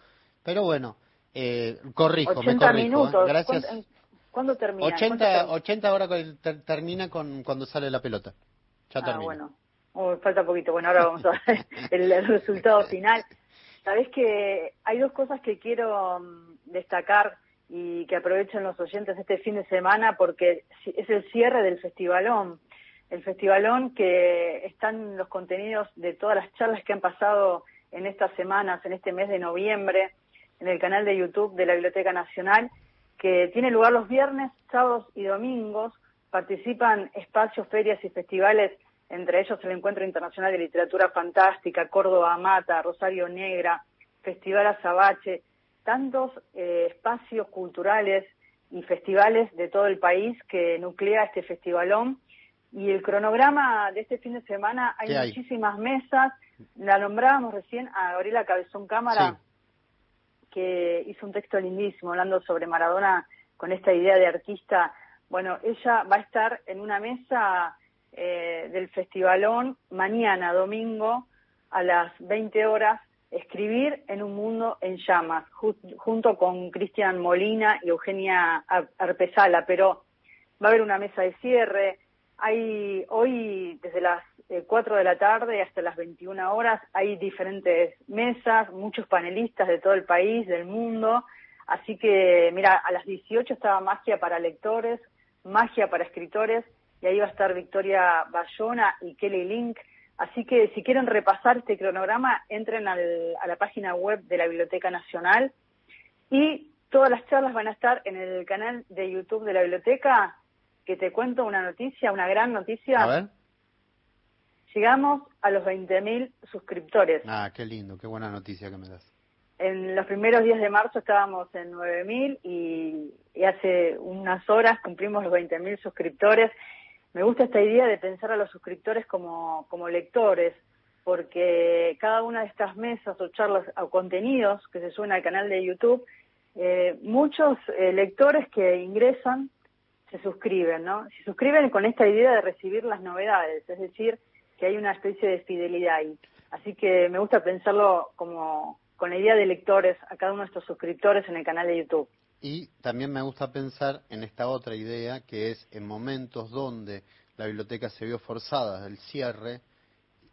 pero bueno, eh, corrijo, me 80 corrijo, ¿eh? minutos. gracias. ¿Cuándo, ¿cuándo termina? 80, ¿Cuánto 80 horas con- ter- termina con cuando sale la pelota. Ya Ah, termina. bueno. Oh, falta poquito. Bueno, ahora vamos a ver el, el resultado final. Sabés que hay dos cosas que quiero mm, destacar y que aprovechen los oyentes este fin de semana porque es el cierre del festivalón. El festivalón que están los contenidos de todas las charlas que han pasado en estas semanas, en este mes de noviembre, en el canal de YouTube de la Biblioteca Nacional, que tiene lugar los viernes, sábados y domingos. Participan espacios, ferias y festivales, entre ellos el Encuentro Internacional de Literatura Fantástica, Córdoba Mata, Rosario Negra, Festival Azabache, tantos eh, espacios culturales y festivales de todo el país que nuclea este festivalón. Y el cronograma de este fin de semana hay muchísimas mesas. La nombrábamos recién a Gabriela Cabezón Cámara, que hizo un texto lindísimo hablando sobre Maradona con esta idea de artista. Bueno, ella va a estar en una mesa eh, del festivalón mañana, domingo, a las 20 horas, escribir en un mundo en llamas, ju- junto con Cristian Molina y Eugenia Ar- Arpezala, pero va a haber una mesa de cierre. Hay hoy desde las eh, 4 de la tarde hasta las 21 horas hay diferentes mesas, muchos panelistas de todo el país, del mundo. Así que, mira, a las 18 estaba Magia para Lectores, Magia para Escritores, y ahí va a estar Victoria Bayona y Kelly Link. Así que si quieren repasar este cronograma, entren al, a la página web de la Biblioteca Nacional y todas las charlas van a estar en el canal de YouTube de la biblioteca, que te cuento una noticia, una gran noticia. A ver. Llegamos a los 20.000 suscriptores. Ah, qué lindo, qué buena noticia que me das. En los primeros días de marzo estábamos en 9.000 y, y hace unas horas cumplimos los 20.000 suscriptores. Me gusta esta idea de pensar a los suscriptores como, lectores, porque cada una de estas mesas o charlas o contenidos que se suben al canal de YouTube, eh, muchos eh, lectores que ingresan se suscriben, ¿no? Se suscriben con esta idea de recibir las novedades, es decir, que hay una especie de fidelidad ahí. Así que me gusta pensarlo como con la idea de lectores a cada uno de estos suscriptores en el canal de YouTube. Y también me gusta pensar en esta otra idea, que es en momentos donde la biblioteca se vio forzada del cierre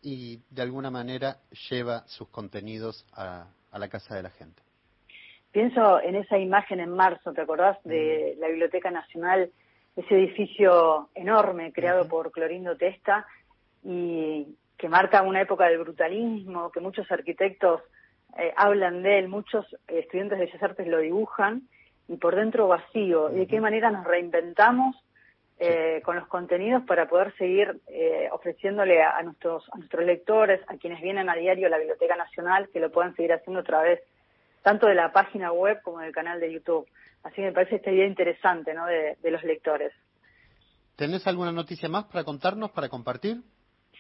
y de alguna manera lleva sus contenidos a, a la casa de la gente. Pienso en esa imagen en marzo, ¿te acordás? De la Biblioteca Nacional, ese edificio enorme creado por Clorindo Testa y que marca una época del brutalismo, que muchos arquitectos eh, hablan de él, muchos eh, estudiantes de Bellas Artes lo dibujan, y por dentro vacío. ¿Y de qué manera nos reinventamos eh, con los contenidos para poder seguir eh, ofreciéndole a, a, nuestros, a nuestros lectores, a quienes vienen a diario a la Biblioteca Nacional, que lo puedan seguir haciendo a través tanto de la página web como del canal de YouTube? Así que me parece esta idea interesante ¿no? de, de los lectores. ¿Tenés alguna noticia más para contarnos, para compartir?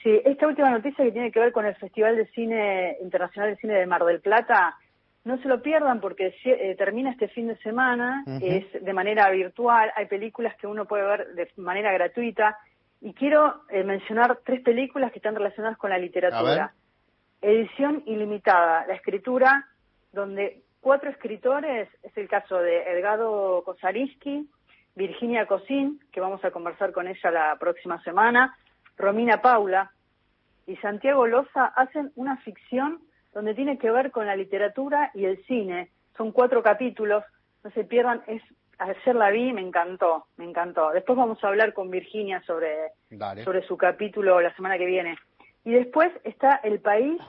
Sí, esta última noticia que tiene que ver con el Festival de Cine Internacional de Cine de Mar del Plata, no se lo pierdan porque eh, termina este fin de semana, uh -huh. es de manera virtual, hay películas que uno puede ver de manera gratuita y quiero eh, mencionar tres películas que están relacionadas con la literatura. Edición ilimitada, la escritura, donde cuatro escritores, es el caso de Edgardo Kosarinsky, Virginia Cosín, que vamos a conversar con ella la próxima semana, Romina Paula y Santiago Loza hacen una ficción donde tiene que ver con la literatura y el cine. Son cuatro capítulos, no se pierdan, es ayer la vi, me encantó, me encantó. Después vamos a hablar con Virginia sobre, sobre su capítulo la semana que viene. Y después está El País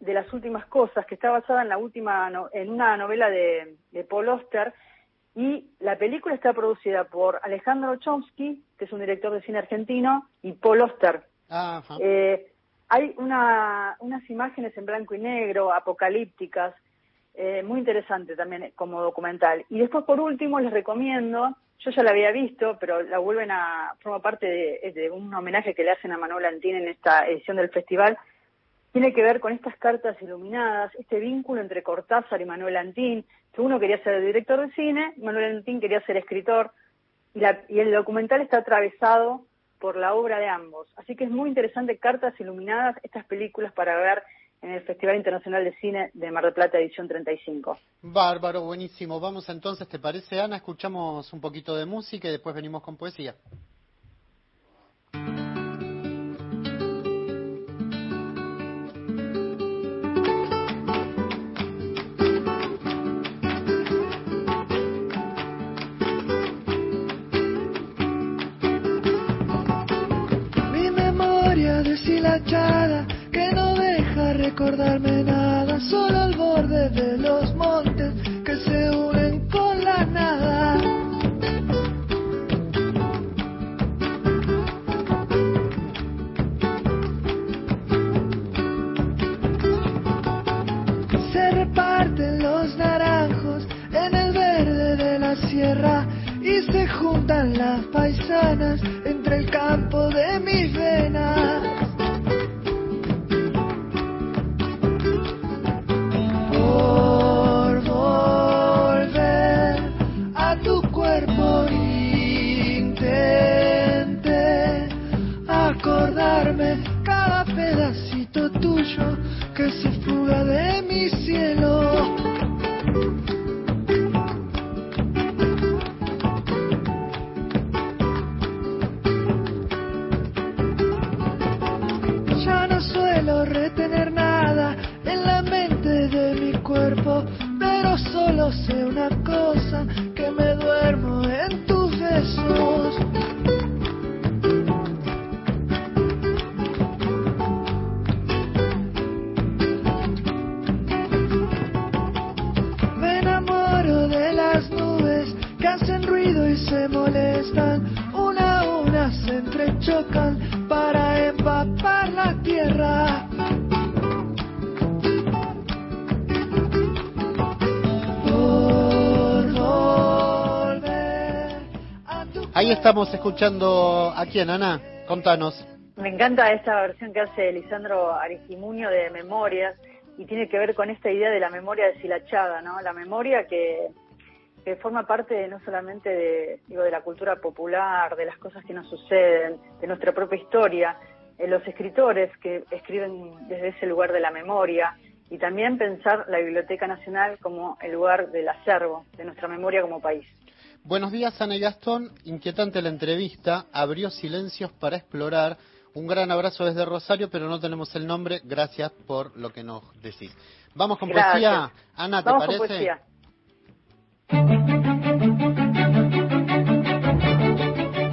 de las Últimas Cosas, que está basada en la última no, en una novela de, de Paul Oster, y la película está producida por Alejandro Chomsky, que es un director de cine argentino, y Paul Oster. Ajá. Eh, hay una, unas imágenes en blanco y negro, apocalípticas, eh, muy interesante también como documental. Y después, por último, les recomiendo, yo ya la había visto, pero la vuelven a, forma parte de, de un homenaje que le hacen a Manuel Antín en esta edición del festival, tiene que ver con estas cartas iluminadas, este vínculo entre Cortázar y Manuel Antín, que uno quería ser director de cine, Manuel Antín quería ser escritor, y, la, y el documental está atravesado por la obra de ambos. Así que es muy interesante Cartas Iluminadas, estas películas para ver en el Festival Internacional de Cine de Mar del Plata, edición 35. Bárbaro, buenísimo. Vamos entonces, ¿te parece, Ana? Escuchamos un poquito de música y después venimos con poesía. Que no deja recordarme nada, solo al borde de los montes que se unen con la nada. Se reparten los naranjos en el verde de la sierra y se juntan las paisanas entre el campo de mis que hacen ruido y se molestan, una a una se entrechocan para empapar la tierra. Ahí estamos escuchando a quién, Ana. Contanos. Me encanta esta versión que hace Lisandro Aristimuño de Memorias y tiene que ver con esta idea de la memoria deshilachada, ¿no? La memoria que, que forma parte no solamente de, digo, de la cultura popular, de las cosas que nos suceden, de nuestra propia historia, eh, los escritores que escriben desde ese lugar de la memoria y también pensar la Biblioteca Nacional como el lugar del acervo de nuestra memoria como país. Buenos días, Ana y Gastón. Inquietante la entrevista. Abrió silencios para explorar. Un gran abrazo desde Rosario, pero no tenemos el nombre. Gracias por lo que nos decís. Vamos con Gracias. poesía. Ana, ¿te Vamos parece? con poesía.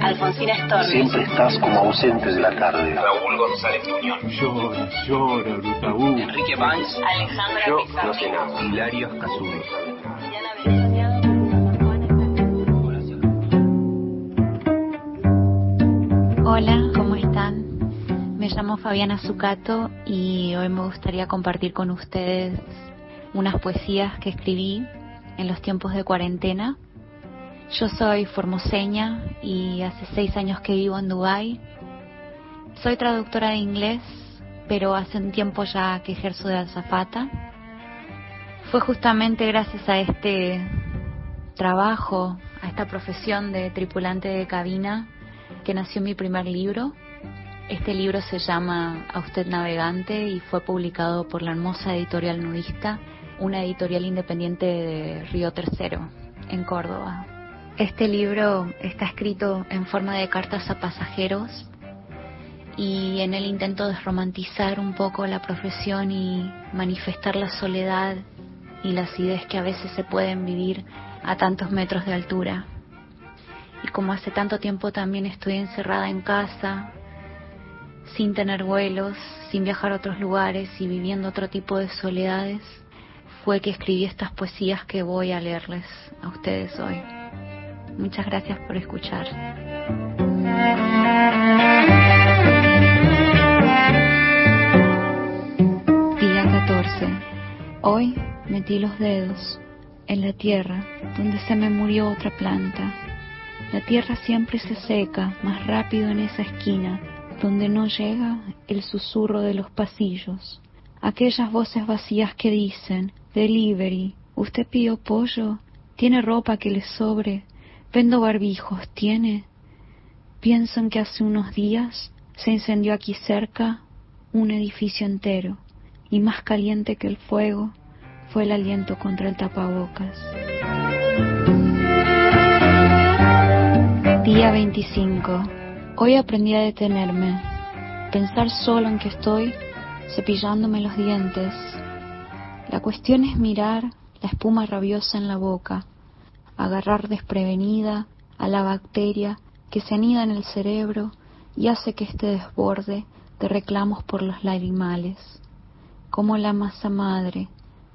Alfonsina Storni. Siempre estás como ausente de la tarde. Raúl González Tuñón. Llora, llora, Brutabú. Enrique Banks. Alejandra Yo Pizarro. no sé nada. Hilario. Hola, ¿cómo están? Me llamo Fabiana Zucato y hoy me gustaría compartir con ustedes unas poesías que escribí en los tiempos de cuarentena. Yo soy formoseña y hace seis años que vivo en Dubái. Soy traductora de inglés, pero hace un tiempo ya que ejerzo de azafata. Fue justamente gracias a este trabajo, a esta profesión de tripulante de cabina, que nació mi primer libro. Este libro se llama A usted navegante y fue publicado por la hermosa editorial nudista, una editorial independiente de Río Tercero, en Córdoba. Este libro está escrito en forma de cartas a pasajeros y en él intento desromantizar un poco la profesión y manifestar la soledad y la acidez que a veces se pueden vivir a tantos metros de altura. Y como hace tanto tiempo también estoy encerrada en casa, sin tener vuelos, sin viajar a otros lugares y viviendo otro tipo de soledades, fue que escribí estas poesías que voy a leerles a ustedes hoy. Muchas gracias por escuchar. Día 14. Hoy metí los dedos en la tierra donde se me murió otra planta. La tierra siempre se seca más rápido en esa esquina donde no llega el susurro de los pasillos. Aquellas voces vacías que dicen, delivery, ¿usted pidió pollo? ¿Tiene ropa que le sobre? ¿Vendo barbijos? ¿Tiene? Pienso en que hace unos días se incendió aquí cerca un edificio entero y más caliente que el fuego fue el aliento contra el tapabocas. Día 25. Hoy aprendí a detenerme, pensar solo en que estoy cepillándome los dientes. La cuestión es mirar la espuma rabiosa en la boca, agarrar desprevenida a la bacteria que se anida en el cerebro y hace que este desborde de reclamos por los lagrimales, como la masa madre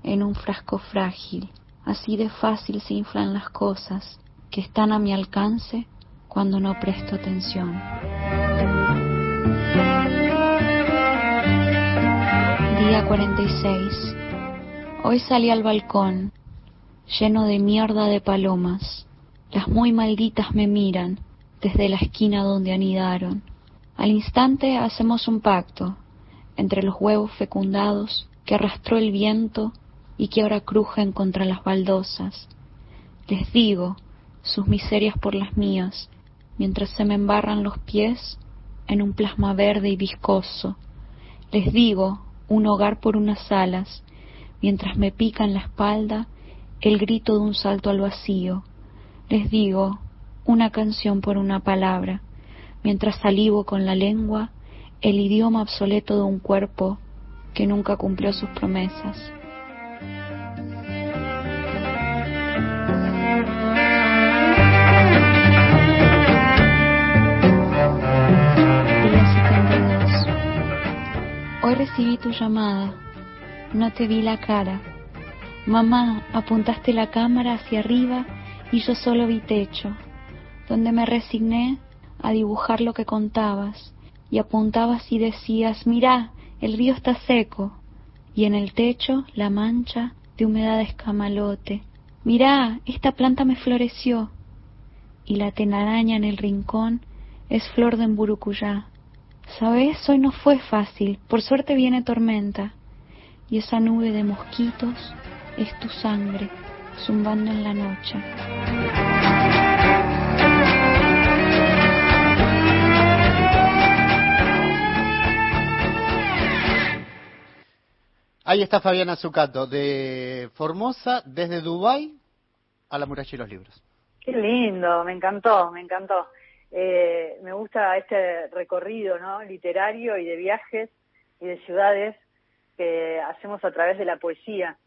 en un frasco frágil. Así de fácil se inflan las cosas que están a mi alcance cuando no presto atención. Día 46. Hoy salí al balcón, lleno de mierda de palomas. Las muy malditas me miran desde la esquina donde anidaron. Al instante hacemos un pacto entre los huevos fecundados que arrastró el viento y que ahora crujen contra las baldosas. Les digo sus miserias por las mías, mientras se me embarran los pies en un plasma verde y viscoso. Les digo un hogar por unas alas, mientras me pica en la espalda el grito de un salto al vacío. Les digo una canción por una palabra, mientras salivo con la lengua el idioma obsoleto de un cuerpo que nunca cumplió sus promesas. Día 72. Hoy recibí tu llamada. No te vi la cara. Mamá, apuntaste la cámara hacia arriba y yo solo vi techo, donde me resigné a dibujar lo que contabas, y apuntabas y decías, mirá, el río está seco, y en el techo la mancha de humedad de escamalote. Mirá, esta planta me floreció, y la tenaraña en el rincón es flor de emburucuyá. Sabes, hoy no fue fácil, por suerte viene tormenta, y esa nube de mosquitos es tu sangre zumbando en la noche. Ahí está Fabiana Zucato, de Formosa, desde Dubái a la muralla y los libros. Qué lindo, me encantó, me encantó. Eh, me gusta este recorrido ¿no? literario y de viajes y de ciudades que hacemos a través de la poesía.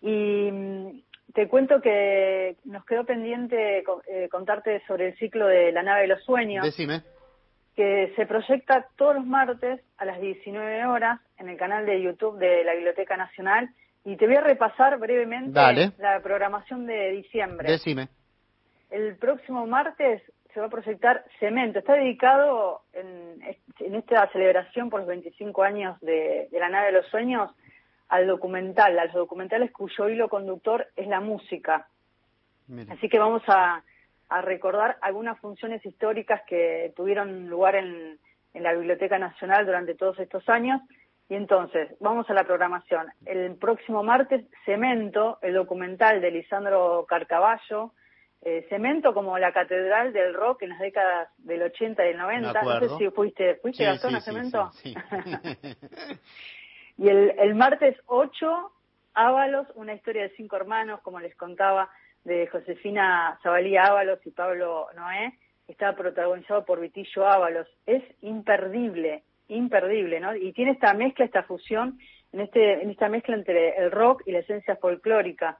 Y mm, te cuento que nos quedó pendiente eh, contarte sobre el ciclo de La nave de los sueños. Decime. Que se proyecta todos los martes a las 19 horas en el canal de YouTube de la Biblioteca Nacional. Y te voy a repasar brevemente la programación de diciembre. Decime. El próximo martes se va a proyectar Cemento. Está dedicado en, en esta celebración por los 25 años de, de La nave de los sueños al documental, a los documentales cuyo hilo conductor es la música. Así que vamos a, a, recordar algunas funciones históricas que tuvieron lugar en, en la Biblioteca Nacional durante todos estos años. Y entonces, vamos a la programación. El próximo martes, Cemento, el documental de Lisandro Carcaballo, eh, Cemento como la catedral del rock en las décadas del 80 y del 90. No sé si fuiste, ¿fuiste a Gastón Cemento? Sí, Y el, el martes 8, Ábalos, una historia de cinco hermanos, como les contaba, de Josefina Zabalía Ábalos y Pablo Noé, está protagonizado por Vitillo Ábalos. Es imperdible, imperdible, ¿no? Y tiene esta mezcla, esta fusión, en, este, en esta mezcla entre el rock y la esencia folclórica.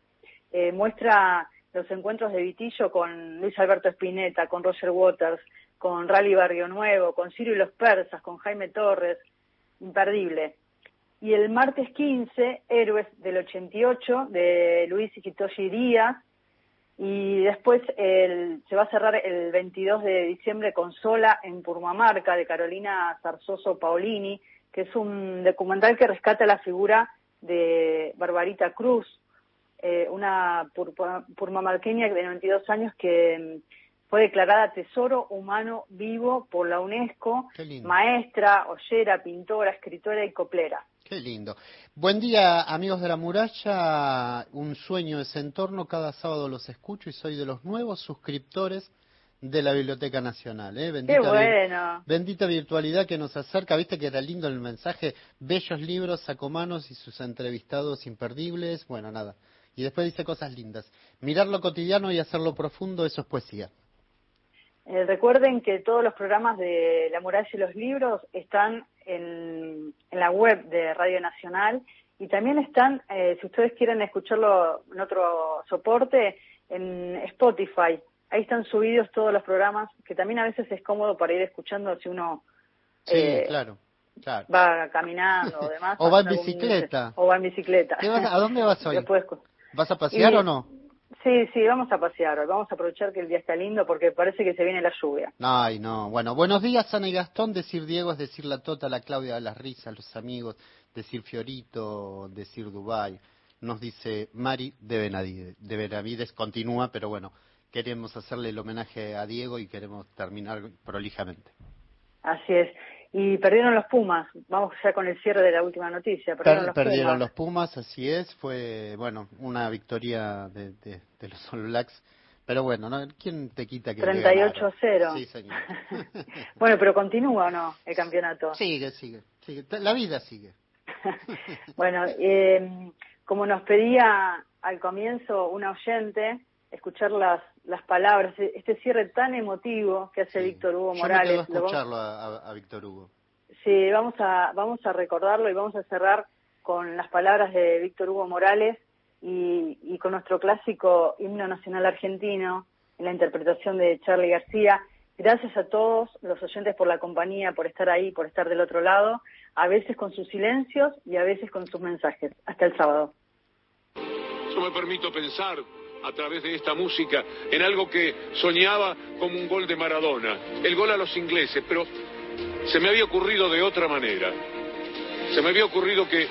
Eh, muestra los encuentros de Vitillo con Luis Alberto Spinetta, con Roger Waters, con Rally Barrio Nuevo, con Ciro y los Persas, con Jaime Torres, imperdible. Y el martes 15, Héroes del 88, de Luis Iquitoshi Díaz, y después se va a cerrar el 22 de diciembre con Sola en Purmamarca, de Carolina Zarzoso Paolini, que es un documental que rescata la figura de Barbarita Cruz, eh, una purmamarqueña de 92 años que mm, fue declarada Tesoro Humano Vivo por la UNESCO, maestra, ollera, pintora, escritora y coplera. Qué lindo. Buen día, amigos de la muralla. Un sueño es entorno. Cada sábado los escucho y soy de los nuevos suscriptores de la Biblioteca Nacional. ¿eh? Bendita, Qué bueno. bendita virtualidad que nos acerca. Viste que era lindo el mensaje. Bellos libros, sacomanos y sus entrevistados imperdibles. Bueno, nada. Y después dice cosas lindas. Mirar lo cotidiano y hacerlo profundo, eso es poesía. Eh, recuerden que todos los programas de La Muralla y los Libros están en, la web de Radio Nacional y también están, eh, si ustedes quieren escucharlo en otro soporte, en Spotify. Ahí están subidos todos los programas, que también a veces es cómodo para ir escuchando si uno eh, claro, va caminando o demás. o va en bicicleta. O va en bicicleta. ¿A dónde vas hoy? ¿Vas a pasear o no? Sí, sí, vamos a pasear hoy. Vamos a aprovechar que el día está lindo porque parece que se viene la lluvia. Ay, no. Bueno, buenos días, Ana y Gastón. Decir Diego es decir la Tota, la Claudia, las risas, los amigos. Decir Fiorito, decir Dubai. Nos dice Mari de Benavides. De Benavides continúa, pero bueno, queremos hacerle el homenaje a Diego y queremos terminar prolijamente. Así es. Y perdieron los Pumas. Vamos ya con el cierre de la última noticia. Perdieron, los, perdieron Pumas. los Pumas, así es. Fue, bueno, una victoria de, de, de los All Blacks. Pero bueno, ¿no? ¿quién te quita que 38 a 0. Sí, señor. bueno, pero continúa o no el campeonato. Sigue, sigue, sigue. La vida sigue. bueno, eh, como nos pedía al comienzo una oyente, escuchar las, las palabras, este cierre tan emotivo que hace Víctor Hugo Morales. Yo me escucharlo a, a, Víctor Hugo. Sí, vamos a, vamos a recordarlo y vamos a cerrar con las palabras de Víctor Hugo Morales y, y con nuestro clásico himno nacional argentino en la interpretación de Charlie García. Gracias a todos los oyentes por la compañía, por estar ahí, por estar del otro lado, a veces con sus silencios y a veces con sus mensajes. Hasta el sábado. Yo me permito pensar a través de esta música en algo que soñaba como un gol de Maradona, el gol a los ingleses, pero se me había ocurrido de otra manera. Se me había ocurrido que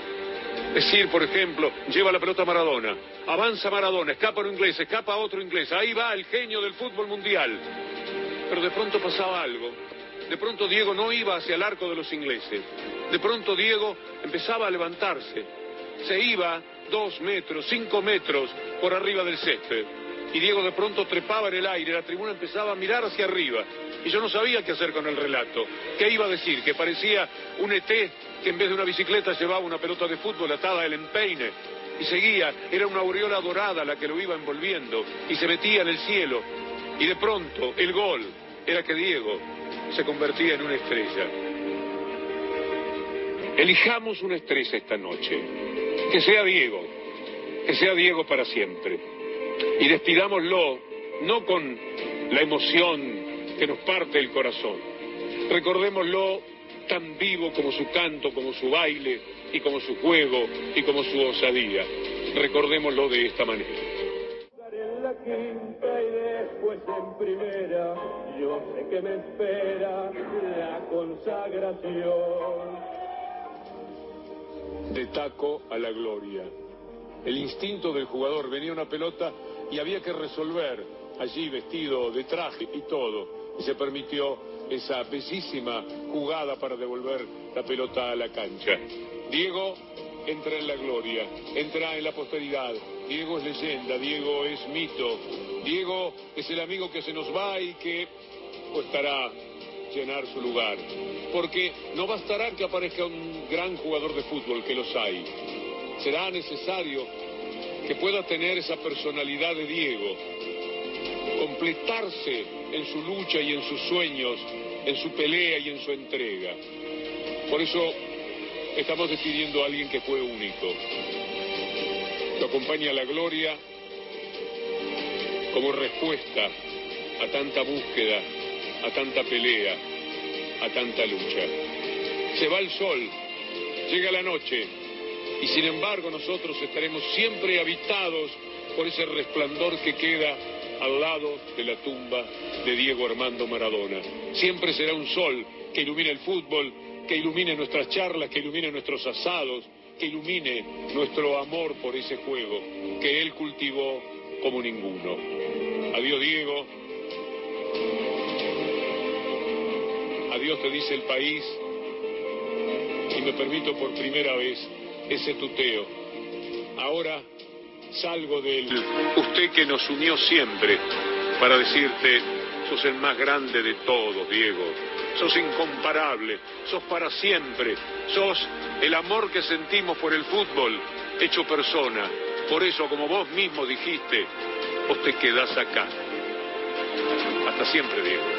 decir, por ejemplo, lleva la pelota Maradona, avanza Maradona, escapa un inglés, escapa otro inglés, ahí va el genio del fútbol mundial. Pero de pronto pasaba algo. De pronto Diego no iba hacia el arco de los ingleses. De pronto Diego empezaba a levantarse. Se iba dos metros, cinco metros por arriba del césped. Y Diego de pronto trepaba en el aire, la tribuna empezaba a mirar hacia arriba. Y yo no sabía qué hacer con el relato. ¿Qué iba a decir? Que parecía un ET que en vez de una bicicleta llevaba una pelota de fútbol atada al empeine. Y seguía, era una aureola dorada la que lo iba envolviendo. Y se metía en el cielo. Y de pronto, el gol era que Diego se convertía en una estrella. Elijamos una estrella esta noche. Que sea Diego. Que sea Diego para siempre. Y despidámoslo no con la emoción que nos parte el corazón. Recordémoslo tan vivo como su canto, como su baile y como su juego y como su osadía. Recordémoslo de esta manera. yo sé que me espera la consagración. De taco a la gloria. El instinto del jugador venía una pelota y había que resolver allí vestido de traje y todo. Y se permitió esa bellísima jugada para devolver la pelota a la cancha. Diego entra en la gloria, entra en la posteridad. Diego es leyenda, Diego es mito. Diego es el amigo que se nos va y que costará llenar su lugar. Porque no bastará que aparezca un gran jugador de fútbol, que los hay. Será necesario que pueda tener esa personalidad de Diego, completarse en su lucha y en sus sueños, en su pelea y en su entrega. Por eso estamos despidiendo a alguien que fue único. Lo acompaña la gloria como respuesta a tanta búsqueda, a tanta pelea, a tanta lucha. Se va el sol, llega la noche, y sin embargo nosotros estaremos siempre habitados por ese resplandor que queda al lado de la tumba de Diego Armando Maradona. Siempre será un sol que ilumine el fútbol, que ilumine nuestras charlas, que ilumine nuestros asados, que ilumine nuestro amor por ese juego que él cultivó como ninguno. Adiós Diego. Adiós te dice el país. Y me permito por primera vez ese tuteo. Ahora salgo del usted que nos unió siempre para decirte, sos el más grande de todos, Diego. Sos incomparable, sos para siempre, sos el amor que sentimos por el fútbol hecho persona. Por eso, como vos mismo dijiste, vos te quedás acá. Hasta siempre, Diego.